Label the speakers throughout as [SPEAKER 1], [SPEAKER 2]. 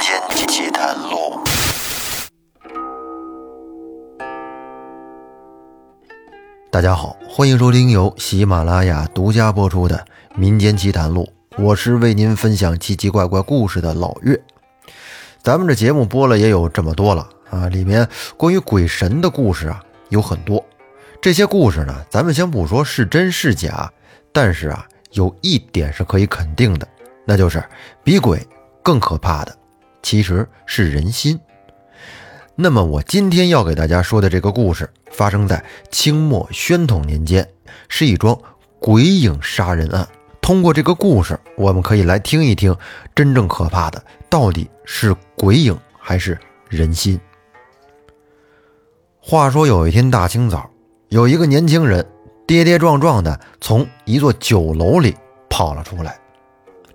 [SPEAKER 1] 间奇谈录。
[SPEAKER 2] 大家好，欢迎收听由喜马拉雅独家播出的《民间奇谈录》，我是为您分享奇奇怪怪故事的老岳。咱们这节目播了也有这么多了啊，里面关于鬼神的故事啊有很多。这些故事呢，咱们先不说是真是假，但是啊，有一点是可以肯定的，那就是比鬼更可怕的其实是人心。那么我今天要给大家说的这个故事，发生在清末宣统年间，是一桩鬼影杀人案。通过这个故事，我们可以来听一听，真正可怕的到底是鬼影还是人心。话说有一天大清早，有一个年轻人跌跌撞撞的从一座酒楼里跑了出来。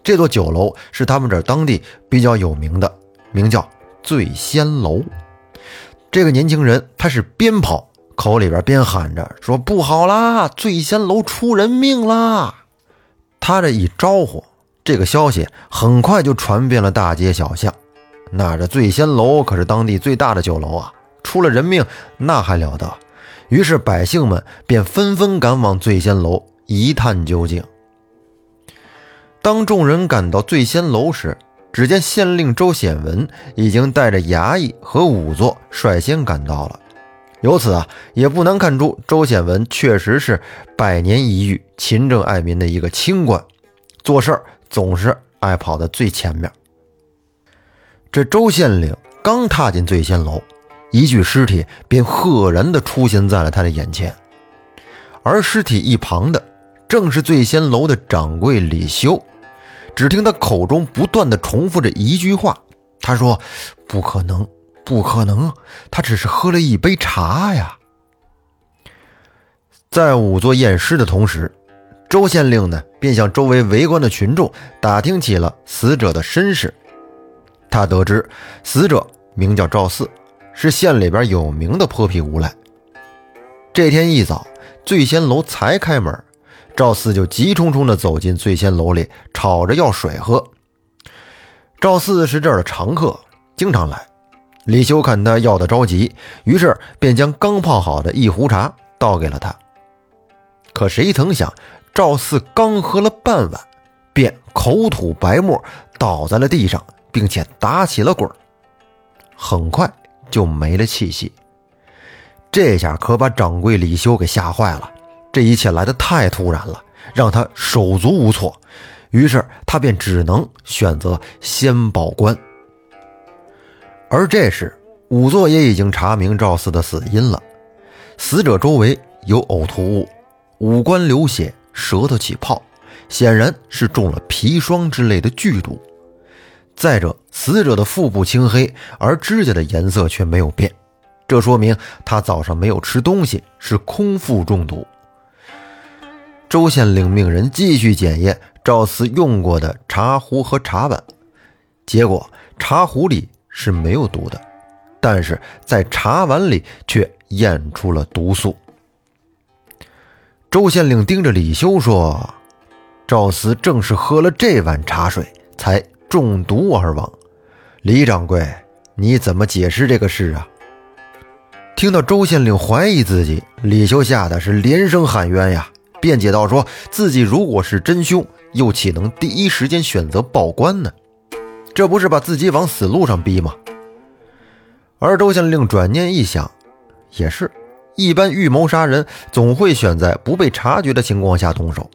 [SPEAKER 2] 这座酒楼是他们这当地比较有名的，名叫醉仙楼。这个年轻人他是边跑口里边边喊着说：“不好啦，醉仙楼出人命啦！”他这一招呼，这个消息很快就传遍了大街小巷。那这醉仙楼可是当地最大的酒楼啊，出了人命那还了得？于是百姓们便纷纷赶往醉仙楼一探究竟。当众人赶到醉仙楼时，只见县令周显文已经带着衙役和仵作率先赶到了。由此啊，也不难看出周显文确实是百年一遇、勤政爱民的一个清官，做事儿总是爱跑在最前面。这周县令刚踏进醉仙楼，一具尸体便赫然地出现在了他的眼前，而尸体一旁的正是醉仙楼的掌柜李修。只听他口中不断的重复着一句话：“他说，不可能，不可能，他只是喝了一杯茶呀。”在仵作验尸的同时，周县令呢便向周围围观的群众打听起了死者的身世。他得知死者名叫赵四，是县里边有名的泼皮无赖。这天一早，醉仙楼才开门。赵四就急冲冲地走进醉仙楼里，吵着要水喝。赵四是这儿的常客，经常来。李修看他要的着急，于是便将刚泡好的一壶茶倒给了他。可谁曾想，赵四刚喝了半碗，便口吐白沫，倒在了地上，并且打起了滚很快就没了气息。这下可把掌柜李修给吓坏了。这一切来得太突然了，让他手足无措，于是他便只能选择先报官。而这时，仵作也已经查明赵四的死因了：死者周围有呕吐物，五官流血，舌头起泡，显然是中了砒霜之类的剧毒。再者，死者的腹部青黑，而指甲的颜色却没有变，这说明他早上没有吃东西，是空腹中毒。周县令命人继续检验赵四用过的茶壶和茶碗，结果茶壶里是没有毒的，但是在茶碗里却验出了毒素。周县令盯着李修说：“赵四正是喝了这碗茶水才中毒而亡。李掌柜，你怎么解释这个事啊？”听到周县令怀疑自己，李修吓得是连声喊冤呀。辩解道：“说自己如果是真凶，又岂能第一时间选择报官呢？这不是把自己往死路上逼吗？”而周县令转念一想，也是一般预谋杀人，总会选在不被察觉的情况下动手。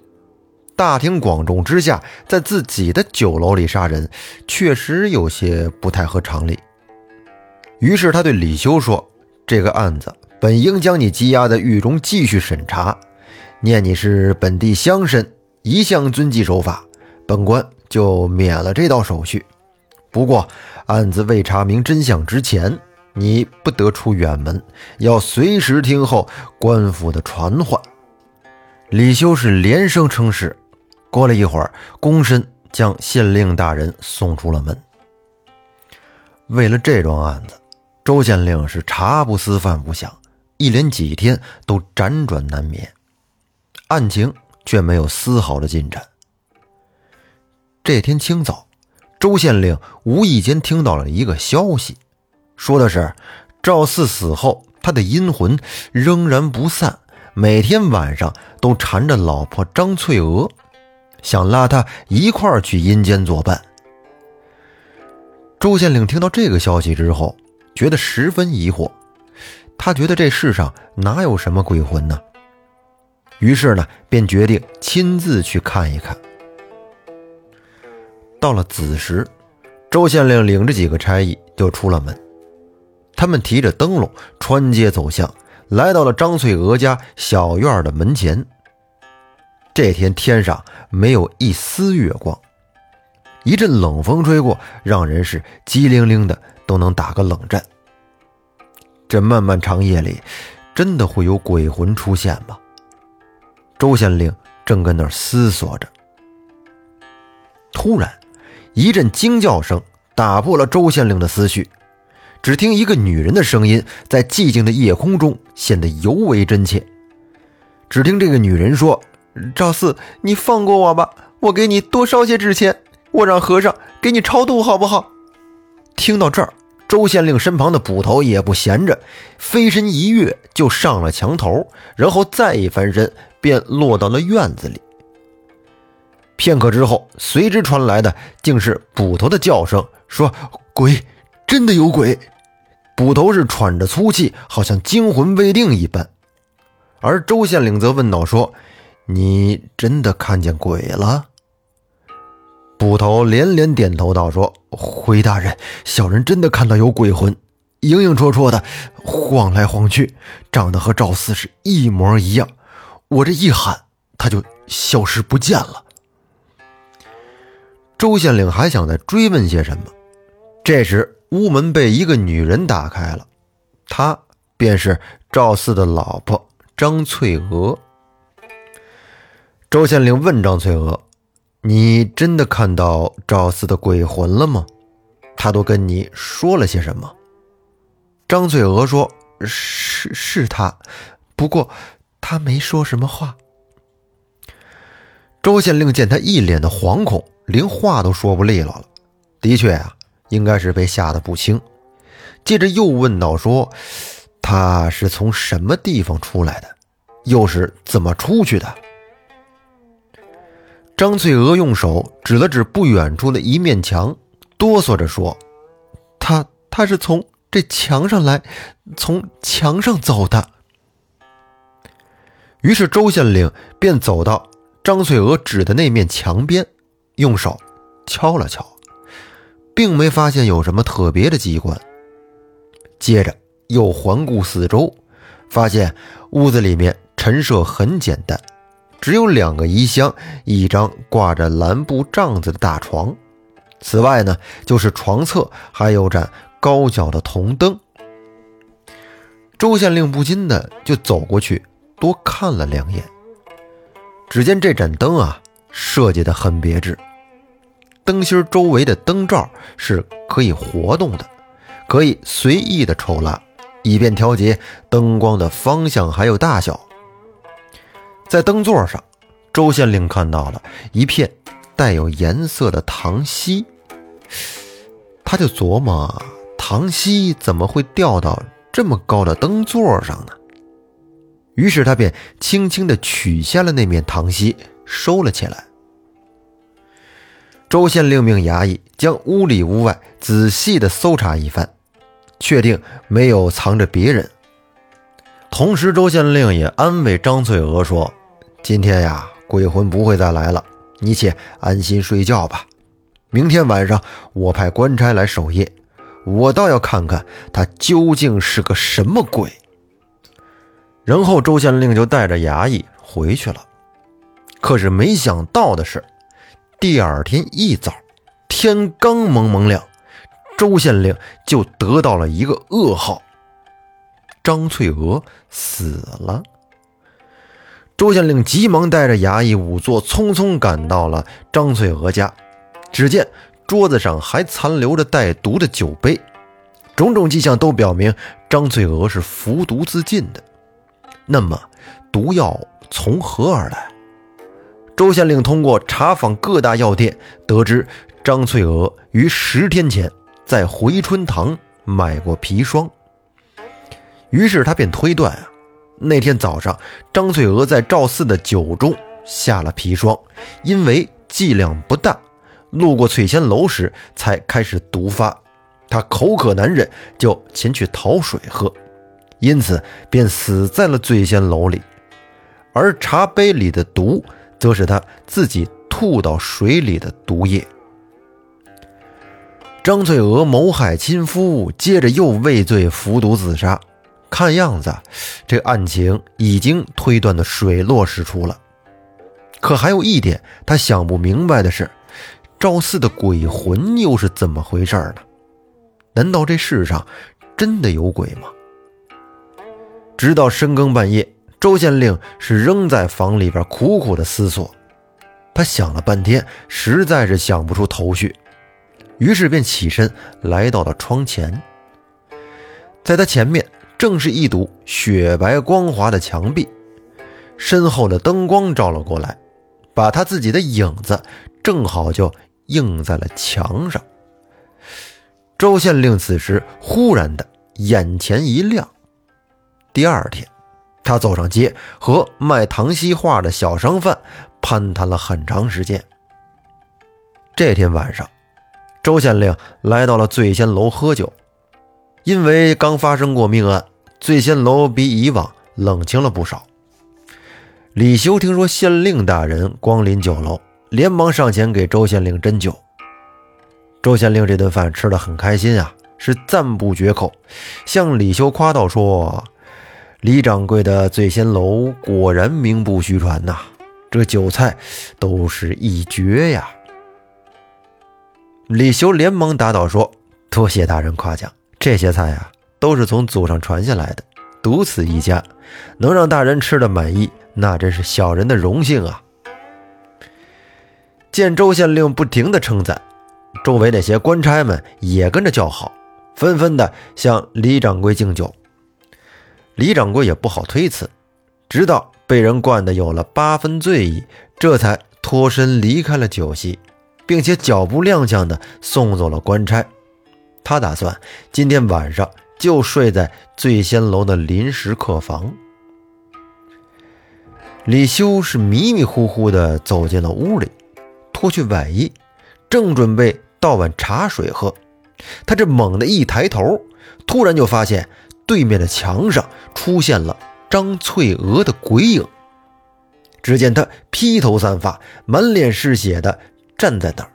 [SPEAKER 2] 大庭广众之下，在自己的酒楼里杀人，确实有些不太合常理。于是他对李修说：“这个案子本应将你羁押在狱中继续审查。”念你是本地乡绅，一向遵纪守法，本官就免了这道手续。不过案子未查明真相之前，你不得出远门，要随时听候官府的传唤。李修是连声称是。过了一会儿，躬身将县令大人送出了门。为了这桩案子，周县令是茶不思饭不想，一连几天都辗转难眠。案情却没有丝毫的进展。这天清早，周县令无意间听到了一个消息，说的是赵四死后，他的阴魂仍然不散，每天晚上都缠着老婆张翠娥，想拉他一块儿去阴间作伴。周县令听到这个消息之后，觉得十分疑惑，他觉得这世上哪有什么鬼魂呢？于是呢，便决定亲自去看一看。到了子时，周县令领着几个差役就出了门。他们提着灯笼穿街走巷，来到了张翠娥家小院的门前。这天天上没有一丝月光，一阵冷风吹过，让人是激灵灵的，都能打个冷战。这漫漫长夜里，真的会有鬼魂出现吗？周县令正跟那儿思索着，突然，一阵惊叫声打破了周县令的思绪。只听一个女人的声音在寂静的夜空中显得尤为真切。只听这个女人说：“赵四，你放过我吧，我给你多烧些纸钱，我让和尚给你超度，好不好？”听到这儿，周县令身旁的捕头也不闲着，飞身一跃就上了墙头，然后再一翻身。便落到了院子里。片刻之后，随之传来的竟是捕头的叫声，说：“鬼，真的有鬼！”捕头是喘着粗气，好像惊魂未定一般。而周县令则问道：“说，你真的看见鬼了？”捕头连连点头道：“说，回大人，小人真的看到有鬼魂，影影绰绰的晃来晃去，长得和赵四是一模一样。”我这一喊，他就消失不见了。周县令还想再追问些什么，这时屋门被一个女人打开了，她便是赵四的老婆张翠娥。周县令问张翠娥：“你真的看到赵四的鬼魂了吗？他都跟你说了些什么？”张翠娥说：“是是他，不过。”他没说什么话。周县令见他一脸的惶恐，连话都说不利落了。的确啊，应该是被吓得不轻。接着又问道：“说他是从什么地方出来的，又是怎么出去的？”张翠娥用手指了指不远处的一面墙，哆嗦着说：“他他是从这墙上来，从墙上走的。”于是周县令便走到张翠娥指的那面墙边，用手敲了敲，并没发现有什么特别的机关。接着又环顾四周，发现屋子里面陈设很简单，只有两个衣箱，一张挂着蓝布帐子的大床。此外呢，就是床侧还有盏高脚的铜灯。周县令不禁的就走过去。多看了两眼，只见这盏灯啊，设计的很别致。灯芯周围的灯罩是可以活动的，可以随意的抽拉，以便调节灯光的方向还有大小。在灯座上，周县令看到了一片带有颜色的糖稀，他就琢磨：糖稀怎么会掉到这么高的灯座上呢？于是他便轻轻地取下了那面糖锡，收了起来。周县令命衙役将屋里屋外仔细地搜查一番，确定没有藏着别人。同时，周县令也安慰张翠娥说：“今天呀，鬼魂不会再来了，你且安心睡觉吧。明天晚上我派官差来守夜，我倒要看看他究竟是个什么鬼。”然后周县令就带着衙役回去了。可是没想到的是，第二天一早，天刚蒙蒙亮，周县令就得到了一个噩耗：张翠娥死了。周县令急忙带着衙役仵作，匆匆赶到了张翠娥家。只见桌子上还残留着带毒的酒杯，种种迹象都表明张翠娥是服毒自尽的。那么，毒药从何而来？周县令通过查访各大药店，得知张翠娥于十天前在回春堂买过砒霜，于是他便推断啊，那天早上张翠娥在赵四的酒中下了砒霜，因为剂量不大，路过翠仙楼时才开始毒发。他口渴难忍，就前去讨水喝，因此便死在了醉仙楼里。而茶杯里的毒，则是他自己吐到水里的毒液。张翠娥谋害亲夫，接着又畏罪服毒自杀。看样子，这案情已经推断的水落石出了。可还有一点，他想不明白的是，赵四的鬼魂又是怎么回事呢？难道这世上真的有鬼吗？直到深更半夜，周县令是仍在房里边苦苦的思索。他想了半天，实在是想不出头绪。于是便起身来到了窗前，在他前面正是一堵雪白光滑的墙壁，身后的灯光照了过来，把他自己的影子正好就映在了墙上。周县令此时忽然的眼前一亮。第二天，他走上街，和卖唐西画的小商贩攀谈了很长时间。这天晚上。周县令来到了醉仙楼喝酒，因为刚发生过命案，醉仙楼比以往冷清了不少。李修听说县令大人光临酒楼，连忙上前给周县令斟酒。周县令这顿饭吃得很开心啊，是赞不绝口，向李修夸道说：“李掌柜的醉仙楼果然名不虚传呐，这酒菜都是一绝呀。”李修连忙答道：“说多谢大人夸奖，这些菜呀都是从祖上传下来的，独此一家，能让大人吃的满意，那真是小人的荣幸啊。”见周县令不停的称赞，周围那些官差们也跟着叫好，纷纷的向李掌柜敬酒。李掌柜也不好推辞，直到被人灌得有了八分醉意，这才脱身离开了酒席。并且脚步踉跄的送走了官差，他打算今天晚上就睡在醉仙楼的临时客房。李修是迷迷糊糊的走进了屋里，脱去外衣，正准备倒碗茶水喝，他这猛地一抬头，突然就发现对面的墙上出现了张翠娥的鬼影。只见她披头散发，满脸是血的。站在那儿，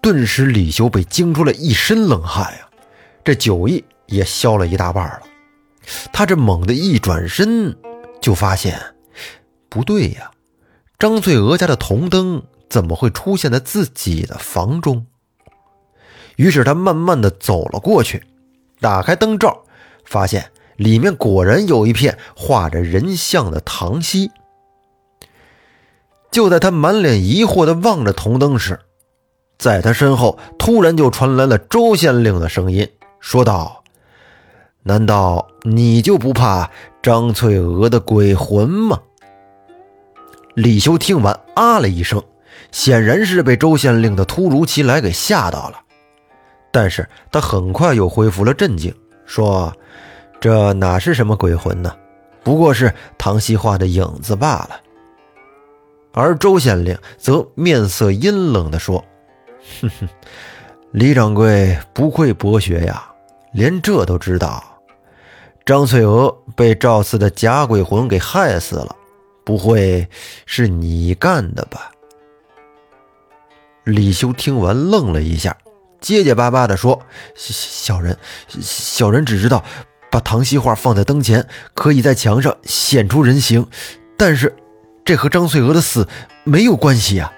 [SPEAKER 2] 顿时李修被惊出了一身冷汗呀，这酒意也消了一大半了。他这猛地一转身，就发现不对呀，张翠娥家的铜灯怎么会出现在自己的房中？于是他慢慢的走了过去，打开灯罩，发现里面果然有一片画着人像的唐西。就在他满脸疑惑地望着铜灯时，在他身后突然就传来了周县令的声音，说道：“难道你就不怕张翠娥的鬼魂吗？”李修听完啊了一声，显然是被周县令的突如其来给吓到了，但是他很快又恢复了镇静，说：“这哪是什么鬼魂呢？不过是唐西化的影子罢了。”而周县令则面色阴冷地说：“哼哼，李掌柜不愧博学呀，连这都知道。张翠娥被赵四的假鬼魂给害死了，不会是你干的吧？”李修听完愣了一下，结结巴巴地说：“小人，小人只知道把唐西画放在灯前，可以在墙上显出人形，但是……”这和张翠娥的死没有关系呀！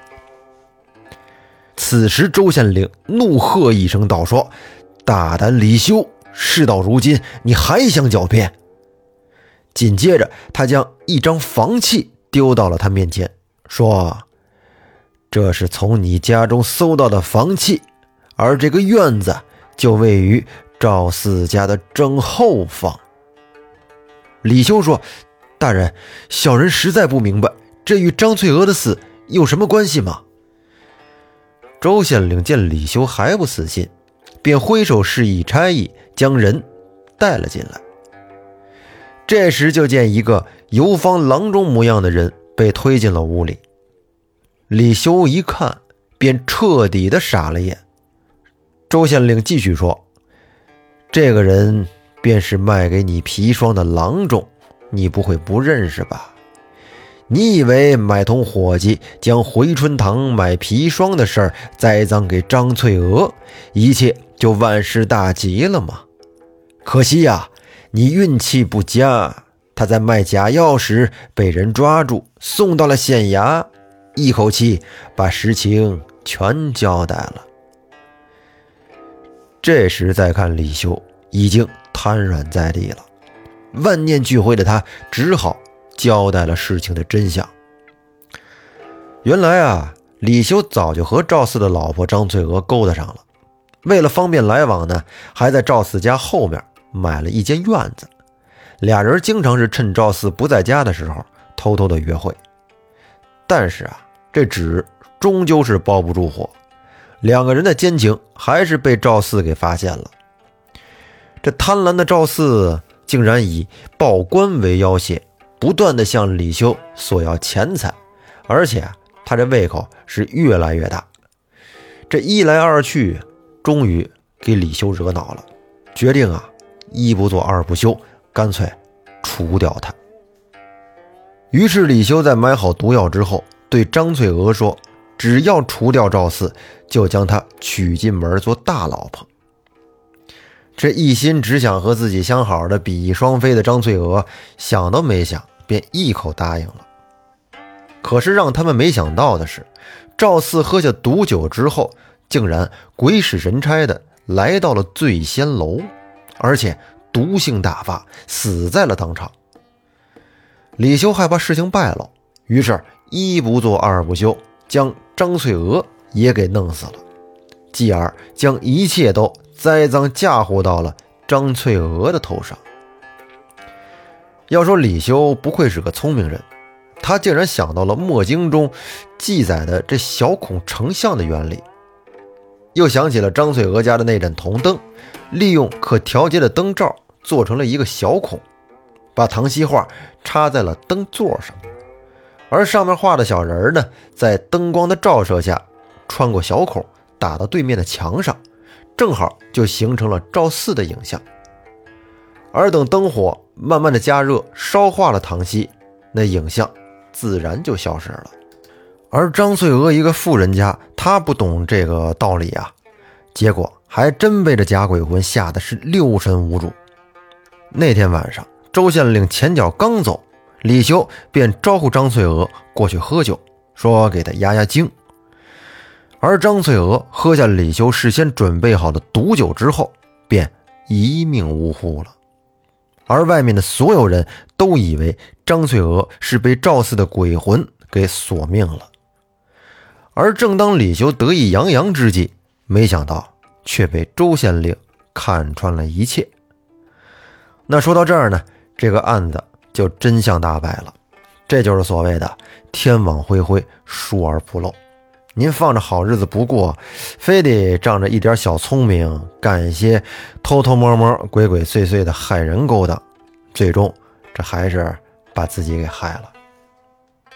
[SPEAKER 2] 此时，周县令怒喝一声道：“说，大胆李修，事到如今，你还想狡辩？”紧接着，他将一张房契丢到了他面前，说：“这是从你家中搜到的房契，而这个院子就位于赵四家的正后方。”李修说。大人，小人实在不明白，这与张翠娥的死有什么关系吗？周县令见李修还不死心，便挥手示意差役将人带了进来。这时就见一个游方郎中模样的人被推进了屋里。李修一看，便彻底的傻了眼。周县令继续说：“这个人便是卖给你砒霜的郎中，你不会不认识吧？你以为买通伙计将回春堂买砒霜的事儿栽赃给张翠娥，一切就万事大吉了吗？可惜呀，你运气不佳，他在卖假药时被人抓住，送到了县衙，一口气把实情全交代了。”这时再看李修，已经瘫软在地了。万念俱灰的他，只好交代了事情的真相。原来啊，李修早就和赵四的老婆张翠娥勾搭上了。为了方便来往呢，还在赵四家后面买了一间院子。俩人经常是趁赵四不在家的时候偷偷的约会。但是啊，这纸终究是包不住火。两个人的奸情还是被赵四给发现了。这贪婪的赵四竟然以报官为要挟，不断的向李修索要钱财，而且他这胃口是越来越大。这一来二去，终于给李修惹恼了，决定啊，一不做二不休，干脆除掉他。于是李修在买好毒药之后，对张翠娥说。只要除掉赵四，就将他娶进门做大老婆。这一心只想和自己相好的比翼双飞的张翠娥，想都没想，便一口答应了。可是让他们没想到的是，赵四喝下毒酒之后，竟然鬼使神差的来到了醉仙楼，而且毒性大发，死在了当场。李修害怕事情败露，于是一不做二不休。将张翠娥也给弄死了，继而将一切都栽赃嫁祸到了张翠娥的头上。要说李修不愧是个聪明人，他竟然想到了《墨经》中记载的这小孔成像的原理，又想起了张翠娥家的那盏铜灯，利用可调节的灯罩做成了一个小孔，把唐西画插在了灯座上。而上面画的小人呢，在灯光的照射下，穿过小孔，打到对面的墙上，正好就形成了赵四的影像。而等灯火慢慢的加热，烧化了唐熙，那影像自然就消失了。而张翠娥一个富人家，她不懂这个道理啊，结果还真被这假鬼魂吓得是六神无主。那天晚上，周县令前脚刚走。李修便招呼张翠娥过去喝酒，说给他压压惊。而张翠娥喝下李修事先准备好的毒酒之后，便一命呜呼了。而外面的所有人都以为张翠娥是被赵四的鬼魂给索命了。而正当李修得意洋洋之际，没想到却被周县令看穿了一切。那说到这儿呢，这个案子。就真相大白了，这就是所谓的天网恢恢，疏而不漏。您放着好日子不过，非得仗着一点小聪明干一些偷偷摸摸、鬼鬼祟祟的害人勾当，最终这还是把自己给害了。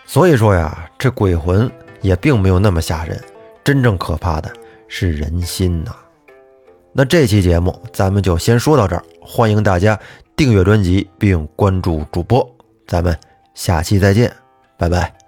[SPEAKER 2] 所以说呀，这鬼魂也并没有那么吓人，真正可怕的是人心呐。那这期节目咱们就先说到这儿，欢迎大家。订阅专辑并关注主播，咱们下期再见，拜拜。